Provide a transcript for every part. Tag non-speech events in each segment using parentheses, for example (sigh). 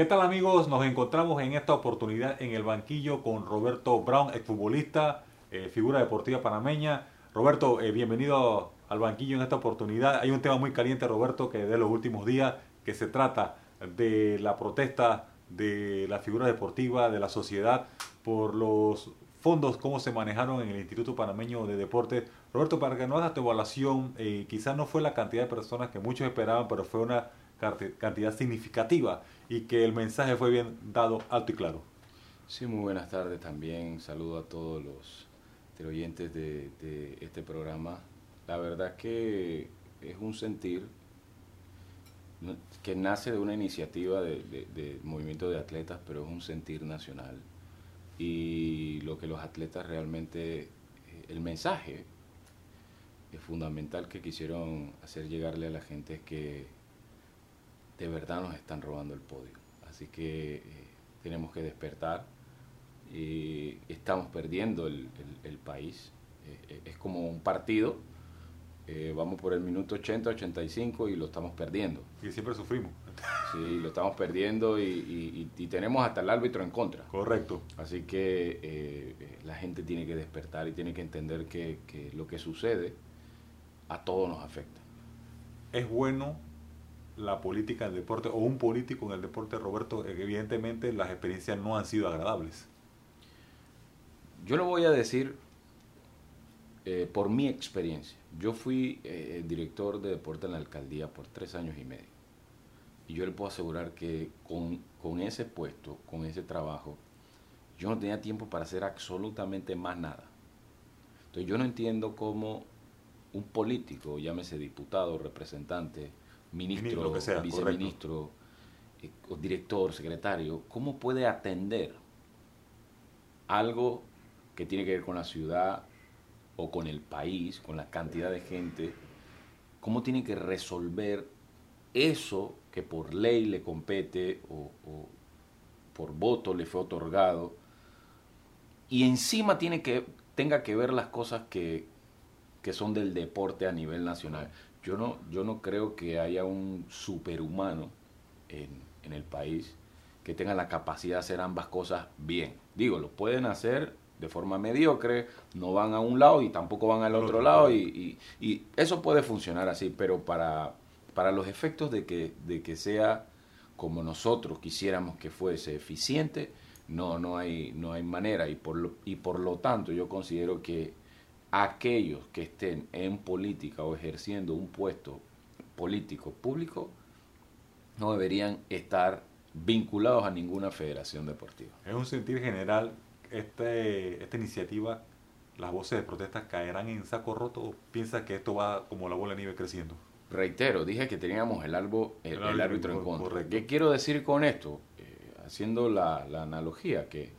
¿Qué tal amigos? Nos encontramos en esta oportunidad en el banquillo con Roberto Brown, exfutbolista, eh, figura deportiva panameña. Roberto, eh, bienvenido al banquillo en esta oportunidad. Hay un tema muy caliente, Roberto, que de los últimos días, que se trata de la protesta de la figura deportiva, de la sociedad, por los fondos, cómo se manejaron en el Instituto Panameño de Deportes. Roberto, para que no hagas tu evaluación, eh, quizás no fue la cantidad de personas que muchos esperaban, pero fue una cantidad significativa y que el mensaje fue bien dado alto y claro. Sí, muy buenas tardes también. Saludo a todos los teleoyentes de, de este programa. La verdad que es un sentir que nace de una iniciativa de, de, movimiento de atletas, pero es un sentir nacional. Y lo que los atletas realmente, eh, el mensaje es fundamental que quisieron hacer llegarle a la gente es que de verdad nos están robando el podio. Así que eh, tenemos que despertar. estamos perdiendo el, país. Eh, eh, es como un partido. vamos por el minuto 80, 85 y lo estamos perdiendo. Y siempre sufrimos. Sí, lo estamos perdiendo y, tenemos hasta el árbitro en contra. Correcto. Así que la gente tiene que despertar y tiene que entender que, que lo que sucede a todos nos afecta. Es bueno la política en el deporte o un político en el deporte, Roberto, evidentemente las experiencias no han sido agradables. Yo lo voy a decir eh, por mi experiencia. Yo fui eh, director de deporte en la alcaldía por tres años y medio. Y yo le puedo asegurar que con, con ese puesto, con ese trabajo, yo no tenía tiempo para hacer absolutamente más nada. Entonces yo no entiendo cómo un político, llámese diputado, representante, ministro, viceministro, eh, director, secretario, ¿cómo puede atender algo que tiene que ver con la ciudad o con el país, con la cantidad de gente? ¿Cómo tiene que resolver eso que por ley le compete o, por voto le fue otorgado? Y encima tiene que, tenga que ver las cosas que, que son del deporte a nivel nacional. Yo no, yo no creo que haya un superhumano en, en el país que tenga la capacidad de hacer ambas cosas bien. Digo, lo pueden hacer de forma mediocre, no van a un lado y tampoco van al otro lado y, y, eso puede funcionar así, pero para, para los efectos de que, de que sea como nosotros quisiéramos que fuese eficiente, no, no, hay, no hay manera y por, lo, y por lo tanto yo considero que aquellos que estén en política o ejerciendo un puesto político público no deberían estar vinculados a ninguna federación deportiva. Es un sentir general, este, esta iniciativa, las voces de protesta caerán en saco roto o piensa que esto va como la bola de nieve creciendo? Reitero, dije que teníamos el, albo, el, árbitro en contra. ¿Qué quiero decir con esto? Eh, haciendo la, analogía, que,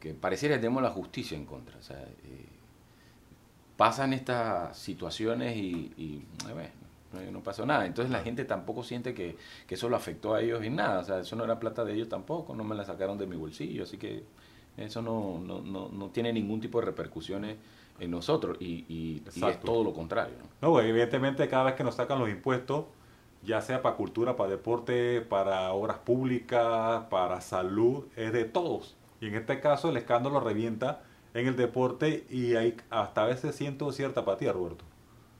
que pareciera que tenemos la justicia en contra. O sea, eh, pasan estas situaciones y, no, pasó nada. Entonces la gente tampoco siente que, eso lo afectó a ellos en nada. O sea, eso no era plata de ellos tampoco, no me la sacaron de mi bolsillo. Así que eso no, no, no, tiene ningún tipo de repercusiones en nosotros y, es todo lo contrario. ¿no? no, evidentemente cada vez que nos sacan los impuestos, ya sea para cultura, para deporte, para obras públicas, para salud, es de todos. Y en este caso el escándalo revienta en el deporte y hay hasta a veces siento cierta apatía, Roberto,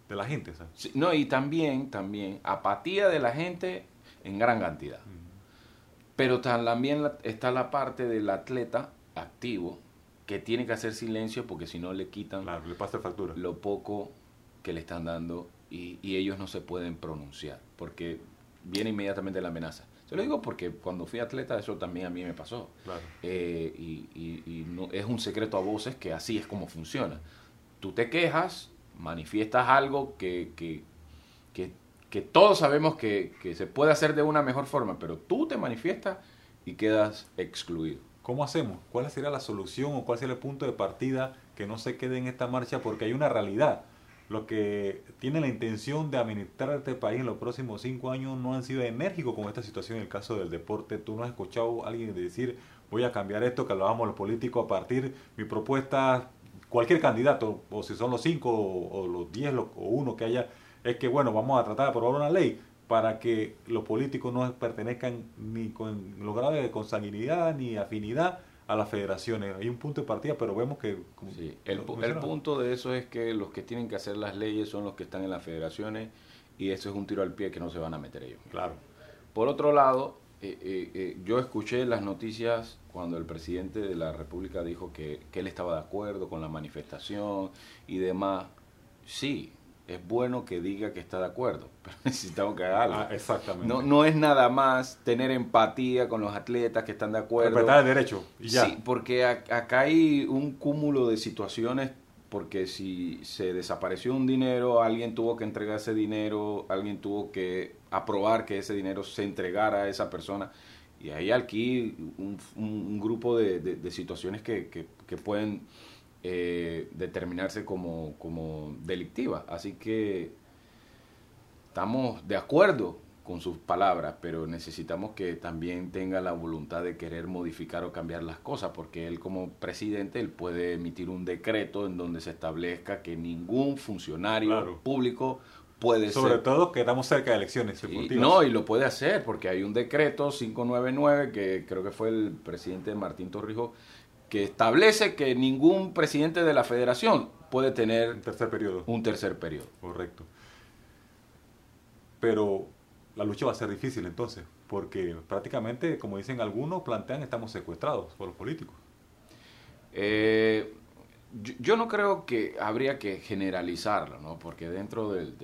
de la gente. no, y también, también, apatía de la gente en gran cantidad. Pero también está la parte del atleta activo que tiene que hacer silencio porque si no le quitan le pasa factura. lo poco que le están dando y, y ellos no se pueden pronunciar porque viene inmediatamente la amenaza. Se lo digo porque cuando fui atleta eso también a mí me pasó. Eh, y, no, es un secreto a voces que así es como funciona. Tú te quejas, manifiestas algo que, que, que, todos sabemos que, que, se puede hacer de una mejor forma, pero tú te manifiestas y quedas excluido. ¿Cómo hacemos? ¿Cuál sería la solución o cuál sería el punto de partida que no se quede en esta marcha? Porque hay una realidad los que tienen la intención de administrar este país en los próximos cinco años no han sido enérgicos con esta situación en el caso del deporte. Tú no has escuchado a alguien decir voy a cambiar esto, que hablábamos los políticos a partir mi propuesta, cualquier candidato, o si son los cinco o, los diez o uno que haya, es que bueno, vamos a tratar de aprobar una ley, para que los políticos no pertenezcan ni con los grados de consanguinidad ni afinidad a las federaciones. Hay un punto de partida, pero vemos que... sí, el, el punto de eso es que los que tienen que hacer las leyes son los que están en las federaciones y eso es un tiro al pie que no se van a meter ellos. Claro. Por otro lado, eh, eh, eh, yo escuché las noticias cuando el presidente de la República dijo que, que él estaba de acuerdo con la manifestación y demás. Sí, es bueno que diga que está de acuerdo, (laughs) pero necesitamos que haga algo. Ah, exactamente. No, no es nada más tener empatía con los atletas que están de acuerdo. Respetar el derecho y ya. Sí, porque acá hay un cúmulo de situaciones porque si se desapareció un dinero, alguien tuvo que entregar ese dinero, alguien tuvo que aprobar que ese dinero se entregara a esa persona. Y hay aquí un, grupo de, situaciones que, que pueden eh, determinarse como, como delictiva. Así que estamos de acuerdo con sus palabras, pero necesitamos que también tenga la voluntad de querer modificar o cambiar las cosas, porque él como presidente él puede emitir un decreto en donde se establezca que ningún funcionario público puede Sobre todo que estamos cerca de elecciones no, y lo puede hacer, porque hay un decreto 599 que creo que fue el presidente Martín Torrijos que establece que ningún presidente de la federación puede tener un tercer periodo. Un tercer periodo. Correcto. Pero la lucha va a ser difícil entonces, porque prácticamente, como dicen algunos, plantean estamos secuestrados por los políticos. Eh, yo, no creo que habría que generalizarlo, ¿no? porque dentro del,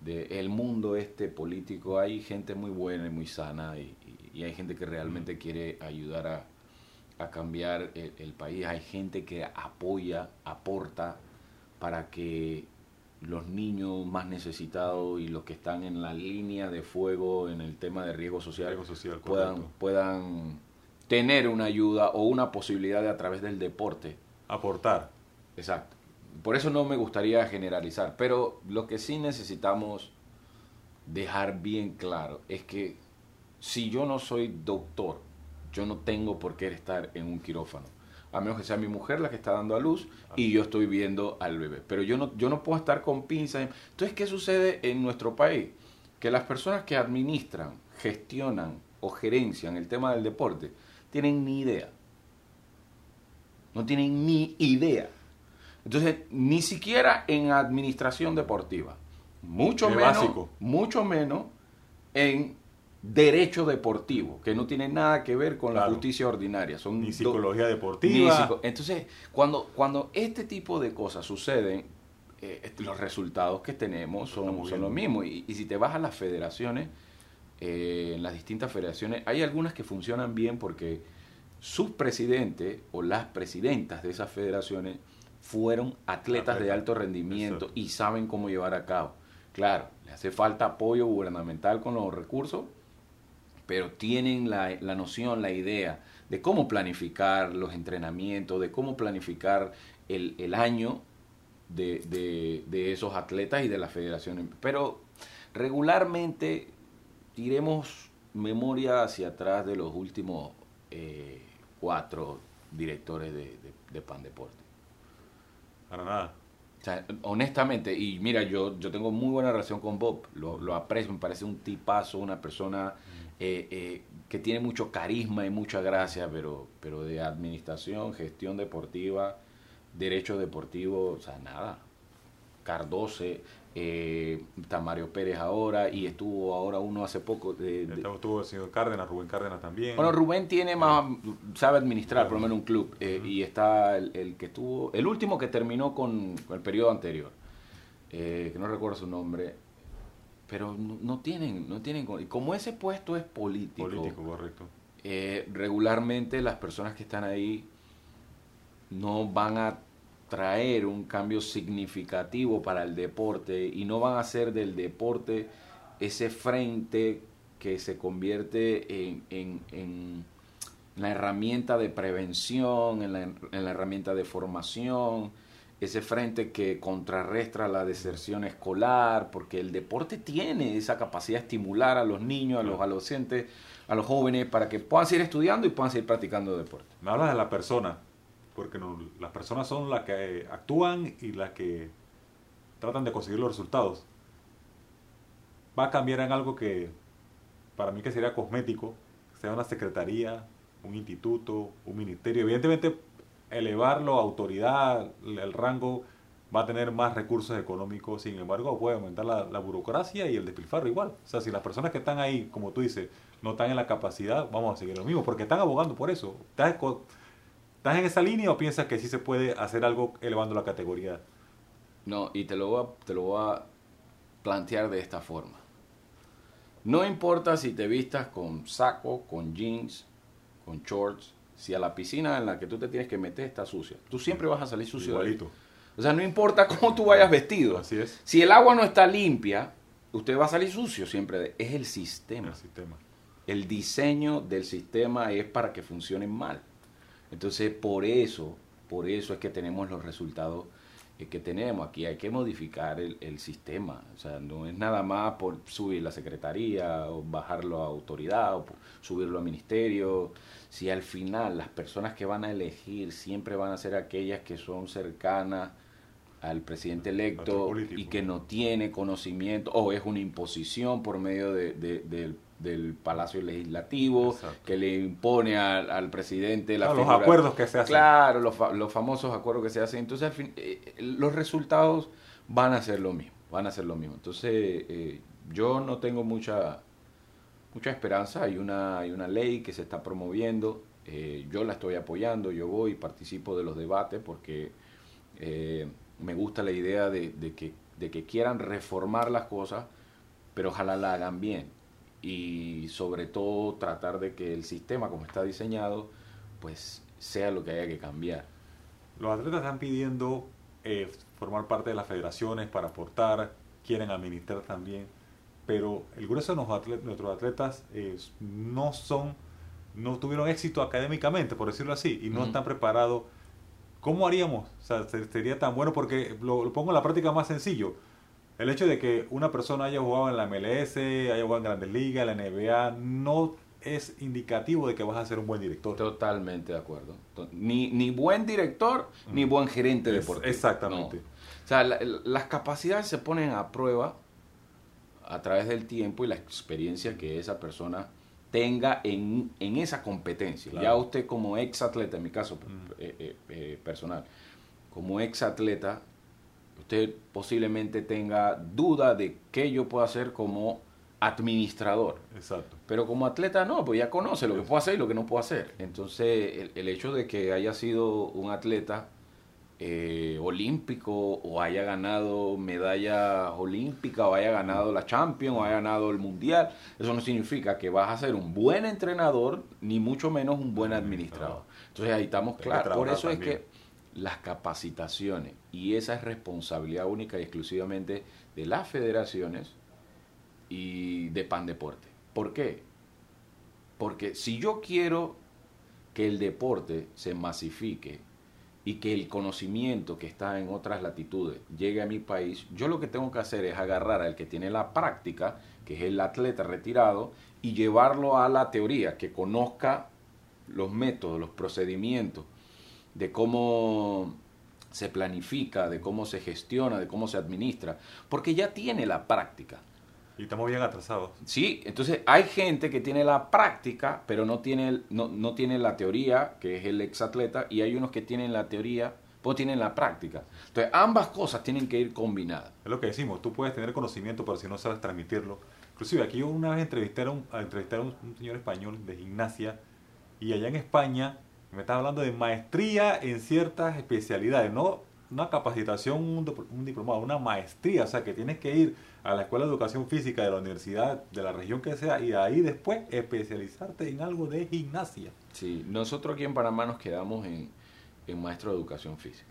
del mundo este político hay gente muy buena y muy sana y, y hay gente que realmente quiere ayudar a, a cambiar el, país. Hay gente que apoya, aporta para que los niños más necesitados y los que están en la línea de fuego en el tema de riesgo social, social puedan, puedan tener una ayuda o una posibilidad de a través del deporte. Aportar. Exacto. Por eso no me gustaría generalizar, pero lo que sí necesitamos dejar bien claro es que si yo no soy doctor, yo no tengo por qué estar en un quirófano. A menos que sea mi mujer la que está dando a luz y yo estoy viendo al bebé. Pero yo no, yo no puedo estar con pinzas. Entonces, ¿qué sucede en nuestro país? Que las personas que administran, gestionan o gerencian el tema del deporte tienen ni idea. No tienen ni idea. Entonces, ni siquiera en administración deportiva. Mucho menos, mucho menos en derecho deportivo, que no tiene nada que ver con la justicia ordinaria. Son ni psicología deportiva. Entonces, cuando, cuando este tipo de cosas suceden, eh, los resultados que tenemos son, son los mismos. Y, si te vas a las federaciones, eh, en las distintas federaciones, hay algunas que funcionan bien porque sus presidentes o las presidentas de esas federaciones fueron atletas de alto rendimiento y saben cómo llevar a cabo. Claro, le hace falta apoyo gubernamental con los recursos, pero tienen la, la, noción, la idea de cómo planificar los entrenamientos, de cómo planificar el, el año de, de, de, esos atletas y de la federación. Pero regularmente tiremos memoria hacia atrás de los últimos eh, cuatro directores de, de, Pan Deporte. Para nada. O sea, honestamente, y mira, yo, yo tengo muy buena relación con Bob, lo, lo aprecio, me parece un tipazo, una persona eh, eh, que tiene mucho carisma y mucha gracia, pero, pero de administración, gestión deportiva, derecho deportivo, o sea, nada. Cardoce, eh, está Mario Pérez ahora y estuvo ahora uno hace poco. De, estuvo el señor Cárdenas, Rubén Cárdenas también. Bueno, Rubén tiene más, sabe administrar por lo menos un club eh, y está el, que estuvo, el último que terminó con, el periodo anterior, que no recuerdo su nombre, pero no, tienen, no tienen, como ese puesto es político, político correcto. Eh, regularmente las personas que están ahí no van a traer un cambio significativo para el deporte y no van a hacer del deporte ese frente que se convierte en, en, en la herramienta de prevención, en la, en la herramienta de formación, ese frente que contrarrestra la deserción escolar, porque el deporte tiene esa capacidad de estimular a los niños, a los adolescentes, a los jóvenes, para que puedan seguir estudiando y puedan seguir practicando deporte. Me hablas de la persona, porque las personas son las que actúan y las que tratan de conseguir los resultados. va a cambiar en algo que para mí que sería cosmético, sea una secretaría, un instituto, un ministerio. Evidentemente, elevarlo a autoridad, el rango va a tener más recursos económicos, sin embargo, puede aumentar la, burocracia y el despilfarro igual. O sea, si las personas que están ahí, como tú dices, no están en la capacidad, vamos a seguir lo mismo, porque están abogando por eso. ¿Estás, ¿Estás en esa línea o piensas que sí se puede hacer algo elevando la categoría? No, y te lo voy a, te lo voy a plantear de esta forma. No importa si te vistas con saco, con jeans, con shorts, si a la piscina en la que tú te tienes que meter está sucia, tú siempre vas a salir sucio. Igualito. O sea, no importa cómo tú vayas vestido. Así es. Si el agua no está limpia, usted va a salir sucio siempre. Es el sistema. El sistema. El diseño del sistema es para que funcione mal. Entonces, por eso, por eso es que tenemos los resultados que tenemos. Aquí hay que modificar el, el, sistema. O sea, no es nada más por subir la secretaría o bajarlo a autoridad o subirlo a ministerio. Si al final las personas que van a elegir siempre van a ser aquellas que son cercanas al presidente electo y que no tiene conocimiento o es una imposición por medio de, de, del del Palacio Legislativo, que le impone al, presidente la los acuerdos que se hacen. Claro, los, los, famosos acuerdos que se hacen. Entonces, al fin, eh, los resultados van a ser lo mismo, van a ser lo mismo. Entonces, eh, yo no tengo mucha mucha esperanza. Hay una, hay una ley que se está promoviendo, eh, yo la estoy apoyando, yo voy y participo de los debates porque me gusta la idea de, de, que, de que quieran reformar las cosas, pero ojalá la hagan bien y sobre todo tratar de que el sistema como está diseñado pues sea lo que haya que cambiar. Los atletas están pidiendo eh, formar parte de las federaciones para aportar, quieren administrar también, pero el grueso de nuestros atletas eh, no son, no tuvieron éxito académicamente, por decirlo así, y no están preparados. ¿Cómo haríamos? O sea, sería tan bueno porque lo, lo pongo en la práctica más sencillo el hecho de que una persona haya jugado en la MLS, haya jugado en Grandes Ligas, en la NBA, no es indicativo de que vas a ser un buen director. Totalmente de acuerdo. Ni, ni buen director, ni buen gerente deportivo. Exactamente. O sea, las capacidades se ponen a prueba a través del tiempo y la experiencia que esa persona tenga en, esa competencia. Ya usted como ex atleta, en mi caso eh, eh, eh, personal, como ex atleta, usted posiblemente tenga duda de qué yo puedo hacer como administrador. Exacto. Pero como atleta no, pues ya conoce lo que puedo hacer y lo que no puedo hacer. Entonces, el, hecho de que haya sido un atleta eh, olímpico o haya ganado medalla olímpica o haya ganado la Champions o haya ganado el Mundial, eso no significa que vas a ser un buen entrenador ni mucho menos un buen administrador. Entonces ahí estamos claros. Por eso es que las capacitaciones y esa es responsabilidad única y exclusivamente de las federaciones y de Pan Deporte. ¿Por qué? Porque si yo quiero que el deporte se masifique y que el conocimiento que está en otras latitudes llegue a mi país, yo lo que tengo que hacer es agarrar al que tiene la práctica, que es el atleta retirado, y llevarlo a la teoría, que conozca los métodos, los procedimientos, de cómo se planifica, de cómo se gestiona, de cómo se administra, porque ya tiene la práctica. Y estamos bien atrasados. Sí, entonces hay gente que tiene la práctica, pero no tiene, no, no tiene la teoría, que es el exatleta, y hay unos que tienen la teoría, pero tienen la práctica. Entonces ambas cosas tienen que ir combinadas. Es lo que decimos, tú puedes tener conocimiento, pero si no sabes transmitirlo. Inclusive aquí una vez entrevisté a un, entrevistar a un señor español de gimnasia, y allá en España me estás hablando de maestría en ciertas especialidades, no una capacitación, un, diplomado, una maestría, o sea que tienes que ir a la Escuela de Educación Física de la universidad de la región que sea y ahí después especializarte en algo de gimnasia. Sí, nosotros aquí en Panamá nos quedamos en, maestro de Educación Física.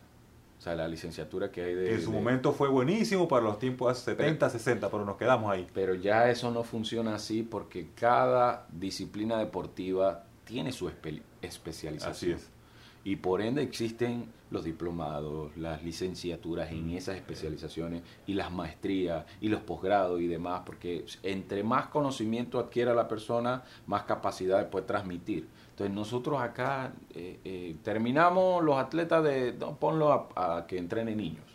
O sea, la licenciatura que hay de... En su momento fue buenísimo para los tiempos 70, 60, pero nos quedamos ahí. Pero ya eso no funciona así porque cada disciplina deportiva tiene su especialización. Así es. Y por ende existen los diplomados, las licenciaturas en esas especializaciones y las maestrías y los posgrados y demás, porque entre más conocimiento adquiera la persona, más capacidad puede transmitir. Entonces nosotros acá eh, eh, terminamos los atletas de, ponlo a, que entrenen niños.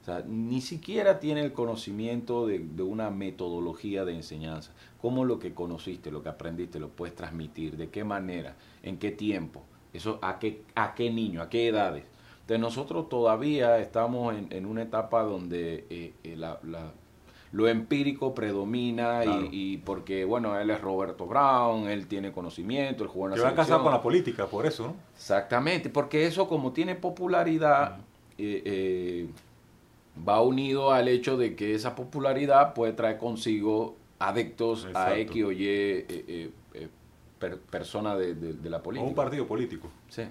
O sea, ni siquiera tiene el conocimiento de, de, una metodología de enseñanza. ¿Cómo lo que conociste, lo que aprendiste, lo puedes transmitir? ¿De qué manera? ¿En qué tiempo? Eso, ¿a qué, a qué niño? ¿A qué edades? Entonces nosotros todavía estamos en, en una etapa donde eh, eh, la, la, lo empírico predomina Claro. y, y porque, bueno, él es Roberto Brown, él tiene conocimiento, él jugó en la Que va a casar selección. con la política, por eso, ¿no? Exactamente, porque eso como tiene popularidad, eh, eh, va unido al hecho de que esa popularidad puede traer consigo adeptos a. X o Y eh, eh, eh, per- persona de, de- de la O política. un partido político. Sí.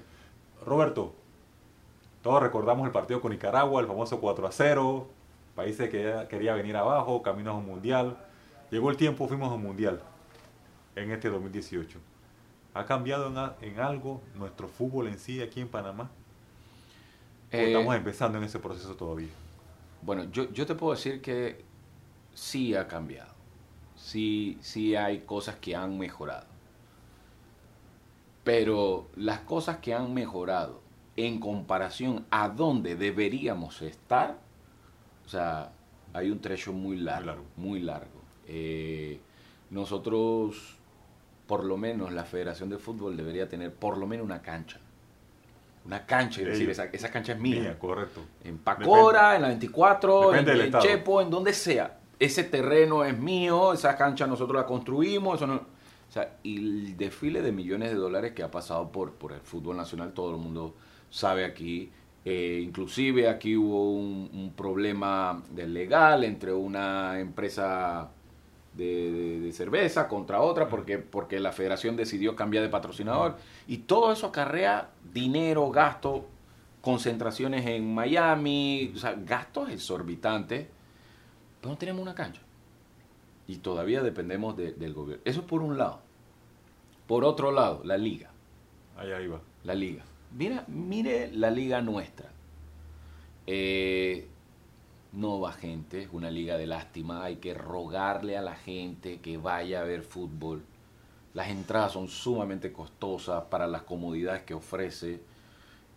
Roberto, todos recordamos el partido con Nicaragua, el famoso 4 a 0, países que quería venir abajo, caminos a un mundial. Llegó el tiempo, fuimos a un mundial en este 2018. ¿Ha cambiado en, algo nuestro fútbol en sí aquí en Panamá? ¿O Eh, estamos empezando en ese proceso todavía? Bueno, yo, yo te puedo decir que sí ha cambiado. Sí, sí hay cosas que han mejorado. Pero las cosas que han mejorado en comparación a donde deberíamos estar, o sea, hay un trecho muy largo, largo. muy largo. Eh, nosotros, por lo menos, la Federación de Fútbol debería tener por lo menos una cancha. Una cancha, y De decir, esa, esa cancha es mía. Mía, correcto. En Pacora, Depende. en la 24, en, Depende. Chepo, en donde sea. Ese terreno es mío, esa cancha nosotros la construimos, eso no... O sea, y el desfile de millones de dólares que ha pasado por, por el fútbol nacional, todo el mundo sabe aquí. Eh, inclusive aquí hubo un, un problema legal entre una empresa de, de- de cerveza contra otra porque, porque la federación decidió cambiar de patrocinador. Y todo eso acarrea dinero, gasto, concentraciones en Miami, o sea, gastos exorbitantes. Pero no tenemos una cancha. Y todavía dependemos de- del gobierno. Eso por un lado. Por otro lado, la liga. Allá iba. La liga. Mira, mire la liga nuestra. Eh, no va gente, es una liga de lástima. Hay que rogarle a la gente que vaya a ver fútbol. Las entradas son sumamente costosas para las comodidades que ofrece.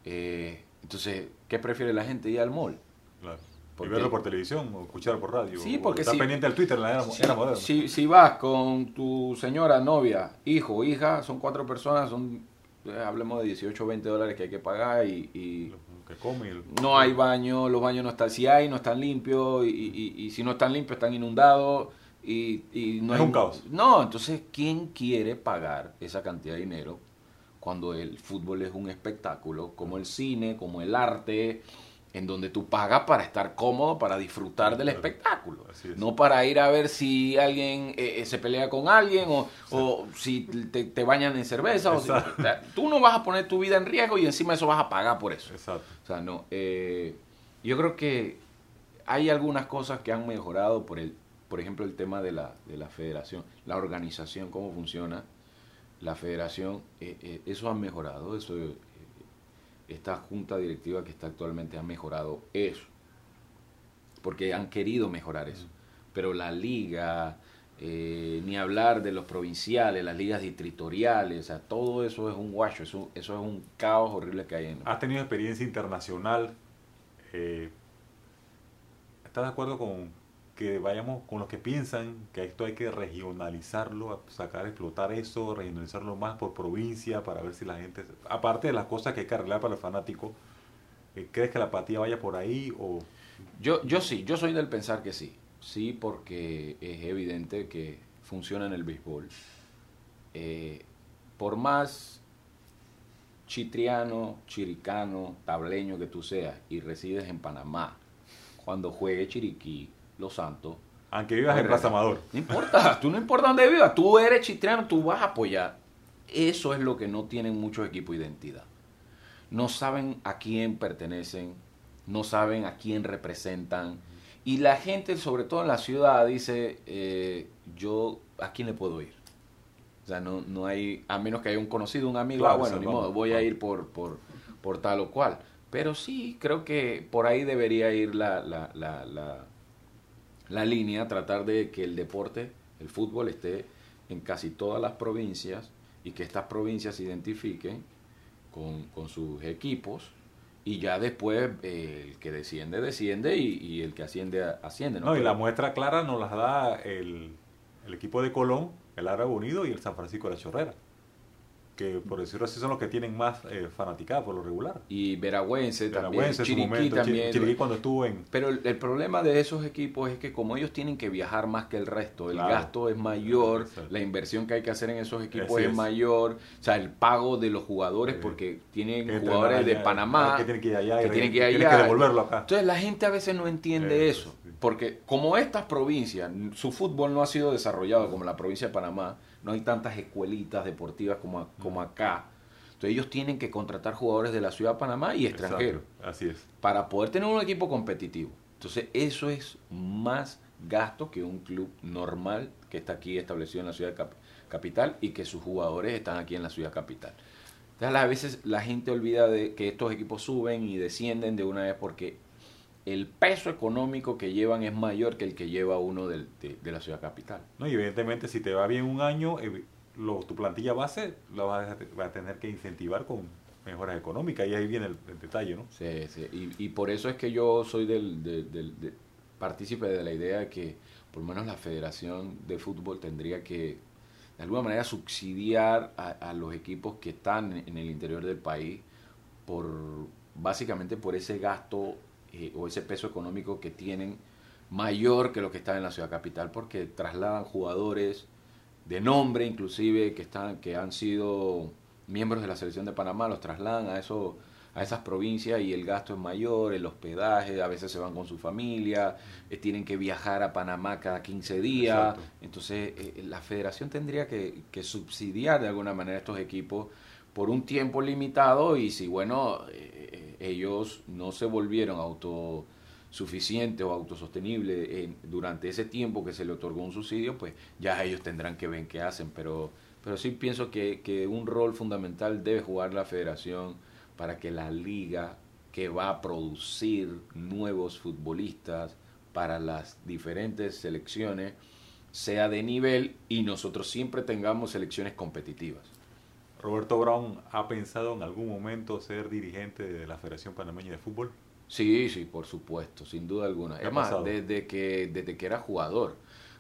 Eh, entonces, ¿qué prefiere la gente? Ir al mall. Claro. ¿Por y verlo por televisión o escuchar por radio. Sí, porque estar si- pendiente del Twitter en la era, Si, era moderna. si- si vas con tu señora, novia, hijo, hija, son cuatro personas, son, eh, hablemos de 18 o 20 dólares que hay que pagar y, que come el- no hay baño, los baños no están, si hay, no están limpios y, y- y si no están limpios están inundados y, y no Es hay- un caos. No, entonces, ¿quién quiere pagar esa cantidad de dinero cuando el fútbol es un espectáculo como el cine, como el arte, en donde tú pagas para estar cómodo, para disfrutar del espectáculo? Es. No para ir a ver si alguien eh, eh, se pelea con alguien o, o si te, te bañan en cerveza. O si- Exacto. o sea, tú no vas a poner tu vida en riesgo y encima eso vas a pagar por eso. Exacto. O sea, no. eh, yo creo que hay algunas cosas que han mejorado por el, por ejemplo, el tema de la, de la federación, la organización, cómo funciona la federación, eh, eh, eso ha mejorado, eso, esta junta directiva que está actualmente ha mejorado eso, porque han querido mejorar eso. Pero la liga, eh, ni hablar de los provinciales, las ligas distritoriales, o sea, todo eso es un guacho, eso, eso es un caos horrible que hay en... ¿Has tenido experiencia internacional? Eh, ¿Estás de acuerdo con que vayamos con los que piensan que esto hay que regionalizarlo, sacar, explotar eso, regionalizarlo más por provincia para ver si la gente, aparte de las cosas que hay que arreglar para el fanático, eh, ¿crees que la apatía vaya por ahí o Yo, yo sí, yo soy del pensar que sí. Sí, porque es evidente que funciona en el béisbol. Eh, por más chitriano, chiricano, tableño que tú seas y resides en Panamá, cuando juegue Chiriquí, Los Santos, aunque vivas en. Plaza Amador? no importa, tú no importa dónde vivas, tú eres chitriano, tú vas a apoyar. Eso es lo que no tienen muchos equipos de identidad. No saben a quién pertenecen, no saben a quién representan. Y la gente, sobre todo en la ciudad, dice, eh, yo, ¿a quién le puedo ir? O sea, no, no hay, a menos que haya un conocido, un amigo, Claro, ah, bueno, sí, ni vamos, modo, voy a ir por, por, por tal o cual. Pero sí, creo que por ahí debería ir la, la, la, la, la línea, tratar de que el deporte, el fútbol, esté en casi todas las provincias y que estas provincias se identifiquen con, con sus equipos y ya después eh, el que desciende, desciende y, el que asciende, asciende. No, y la muestra clara nos la da el, el equipo de Colón, el Árabe Unido y el San Francisco de la Chorrera que por decirlo así son los que tienen más eh, fanaticada por lo regular. Y Veragüense, también, Chiriquí también. Chiriquí cuando estuvo en... Pero el, problema de esos equipos es que como ellos tienen que viajar más que el resto, el gasto es mayor, la inversión que hay que hacer en esos equipos es, mayor, o sea, el pago de los jugadores porque tienen jugadores de Panamá que tienen que ir allá, que tienen que, ir allá. que devolverlo acá. Entonces la gente a veces no entiende eso, porque como estas provincias, su fútbol no ha sido desarrollado como la provincia de Panamá, no hay tantas escuelitas deportivas como, como acá. Entonces ellos tienen que contratar jugadores de la ciudad de Panamá y extranjeros. así es. Para poder tener un equipo competitivo. Entonces eso es más gasto que un club normal que está aquí establecido en la ciudad capital y que sus jugadores están aquí en la ciudad capital. Entonces a veces la gente olvida de que estos equipos suben y descienden de una vez porque el peso económico que llevan es mayor que el que lleva uno de, la ciudad capital. No, y evidentemente si te va bien un año, eh, tu plantilla base la vas a, tener que incentivar con mejoras económicas y ahí viene el, detalle, ¿no? Sí, sí, y, por eso es que yo soy del, del, partícipe de la idea de que por lo menos la Federación de Fútbol tendría que de alguna manera subsidiar a, a los equipos que están en el interior del país por básicamente por ese gasto eh, o ese peso económico que tienen mayor que lo que está en la ciudad capital porque trasladan jugadores de nombre inclusive que están que han sido miembros de la selección de Panamá los trasladan a eso a esas provincias y el gasto es mayor, el hospedaje, a veces se van con su familia, eh, tienen que viajar a Panamá cada 15 días. Entonces, eh, la federación tendría que, que, subsidiar de alguna manera estos equipos por un tiempo limitado y si, bueno, ellos no se volvieron autosuficientes o autosostenibles durante ese tiempo que se le otorgó un subsidio, pues ya ellos tendrán que ver qué hacen. Pero, pero sí pienso que, que un rol fundamental debe jugar la federación para que la liga que va a producir nuevos futbolistas para las diferentes selecciones sea de nivel y nosotros siempre tengamos selecciones competitivas. Roberto Brown ha pensado en algún momento ser dirigente de la Federación Panameña de Fútbol. Sí, sí, por supuesto, sin duda alguna. Es más, desde que, desde que era jugador,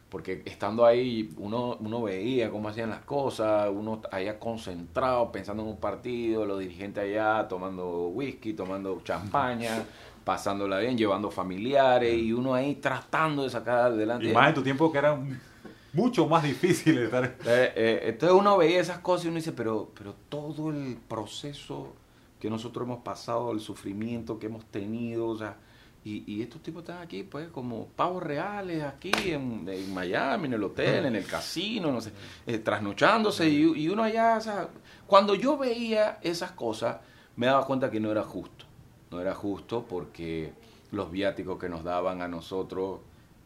porque estando ahí uno, uno veía cómo hacían las cosas, uno allá concentrado, pensando en un partido, los dirigentes allá tomando whisky, tomando champaña, (laughs) pasándola bien, llevando familiares, y uno ahí tratando de sacar adelante. Y más en tu tiempo que era mucho más difícil estar. Eh, eh, entonces uno veía esas cosas y uno dice, pero, pero todo el proceso que nosotros hemos pasado, el sufrimiento que hemos tenido, o sea, y, estos tipos están aquí, pues, como pavos reales, aquí en, Miami, en el hotel, en el casino, no sé, eh, trasnochándose, y, y, uno allá, o sea, cuando yo veía esas cosas, me daba cuenta que no era justo. No era justo porque los viáticos que nos daban a nosotros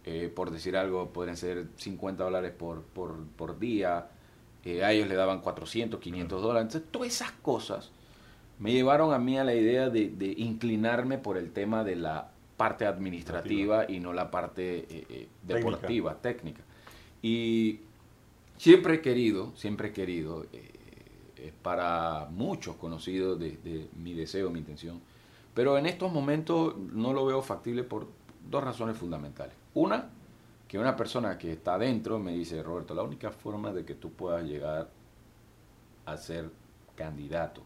eh, por decir algo, pueden ser 50 dólares por, por, día, eh, a ellos le daban 400, 500 dólares. Entonces, todas esas cosas me llevaron a mí a la idea de, inclinarme por el tema de la parte administrativa y no la parte eh, deportiva, técnica. Y siempre he querido, siempre he querido, es para muchos conocidos de, de mi deseo, mi intención, pero en estos momentos no lo veo factible por dos razones fundamentales. Una, que una persona que está adentro me dice, Roberto, la única forma de que tú puedas llegar a ser candidato,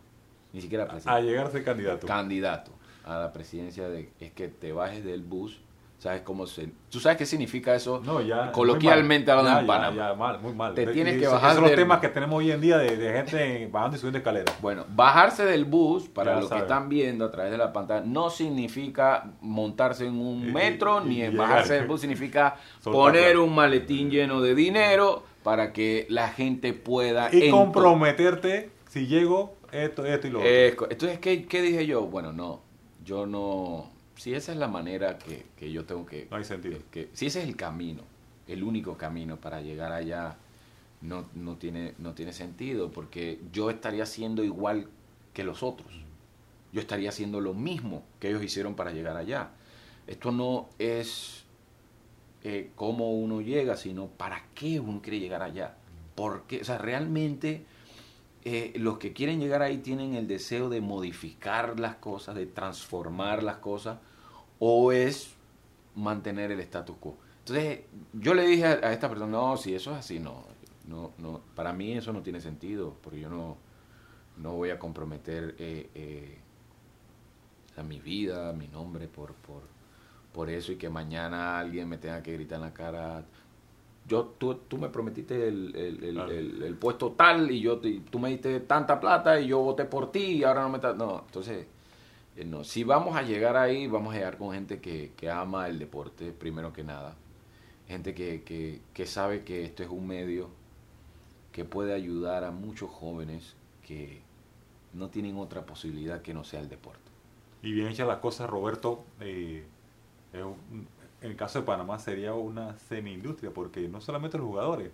ni siquiera presidente. A llegar a ser candidato. Candidato a la presidencia de, es que te bajes del bus ¿Sabes cómo se.? ¿Tú sabes qué significa eso? No, ya. Coloquialmente hablando en Panamá. Ya, mal, muy mal. Te tienes que bajar. Esos son los temas que tenemos hoy en día de, gente bajando y subiendo escaleras. Bueno, bajarse del bus, para los que están viendo a través de la pantalla, no significa montarse en un metro, ni bajarse del bus significa (laughs) poner un maletín lleno de dinero para que la gente pueda. Y comprometerte, si llego, esto, esto y lo otro. Entonces, ¿qué, ¿qué dije yo? Bueno, no. Yo no si esa es la manera que, yo tengo que... No hay sentido. Que, si ese es el camino, el único camino para llegar allá, no, no, tiene, no tiene sentido, porque yo estaría haciendo igual que los otros. Yo estaría haciendo lo mismo que ellos hicieron para llegar allá. Esto no es eh, cómo uno llega, sino para qué uno quiere llegar allá. Porque, o sea, realmente eh, los que quieren llegar ahí tienen el deseo de modificar las cosas, de transformar las cosas, o es mantener el status quo. Entonces, yo le dije a, esta persona, no, si eso es así, no, no, no, para mí eso no tiene sentido, porque yo no, no voy a comprometer eh, eh, mi vida, mi nombre por, por, por eso y que mañana alguien me tenga que gritar en la cara, yo, tú, tú me prometiste el, el, puesto tal y yo tú me diste tanta plata y yo voté por ti y ahora no me está... No, entonces, no. si vamos a llegar ahí, vamos a llegar con gente que, que ama el deporte, primero que nada. Gente que, que, que sabe que esto es un medio que puede ayudar a muchos jóvenes que no tienen otra posibilidad que no sea el deporte. Y bien hecha la cosa, Roberto, eh, en el caso de Panamá sería una semi-industria, porque no solamente los jugadores,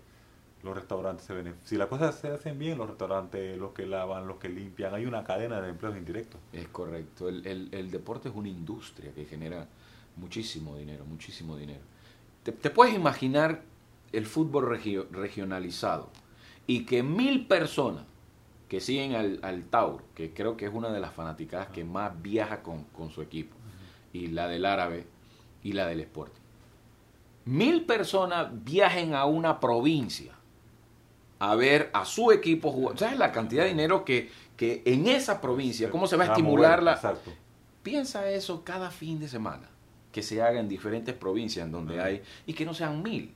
los restaurantes se ven. Si las cosas se hacen bien, los restaurantes, los que lavan, los que limpian, hay una cadena de empleos indirectos. Es correcto. El, el, deporte es una industria que genera muchísimo dinero, muchísimo dinero. Te, puedes imaginar el fútbol regionalizado y que mil personas que siguen al, al, Tauro, que creo que es una de las fanaticadas que más viaja con, con su equipo, y la del árabe, y la del Sporting. Mil personas viajen a una provincia a ver a su equipo jugar. ¿Sabes la cantidad de dinero que, que en esa provincia, cómo se va a estimular la... Piensa eso cada fin de semana, que se haga en diferentes provincias en donde hay, y que no sean mil,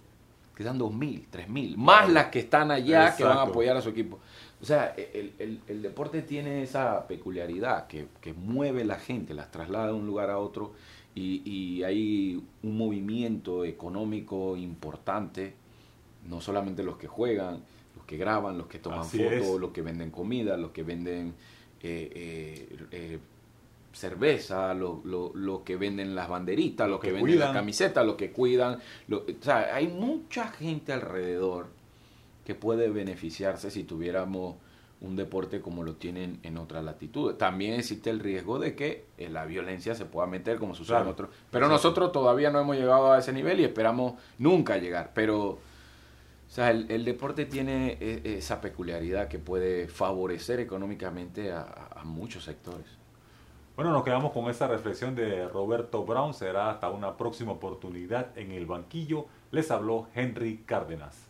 que sean dos mil, tres mil, más las que están allá que van a apoyar a su equipo. O sea, el, el, deporte tiene esa peculiaridad que, que mueve la gente, las traslada de un lugar a otro y, hay un movimiento económico importante, no solamente los que juegan, que graban, los que toman fotos, los que venden comida, los que venden eh, eh, eh, cerveza, los lo, que venden las banderitas, los que, venden las camisetas, los que cuidan. o sea, hay mucha gente alrededor que puede beneficiarse si tuviéramos un deporte como lo tienen en otras latitudes. También existe el riesgo de que eh, la violencia se pueda meter como sucede en otros. Pero nosotros todavía no hemos llegado a ese nivel y esperamos nunca llegar. Pero o sea, el, deporte tiene e, esa peculiaridad que puede favorecer económicamente a, a muchos sectores. Bueno, nos quedamos con esa reflexión de Roberto Brown. Será hasta una próxima oportunidad en el banquillo. Les habló Henry Cárdenas.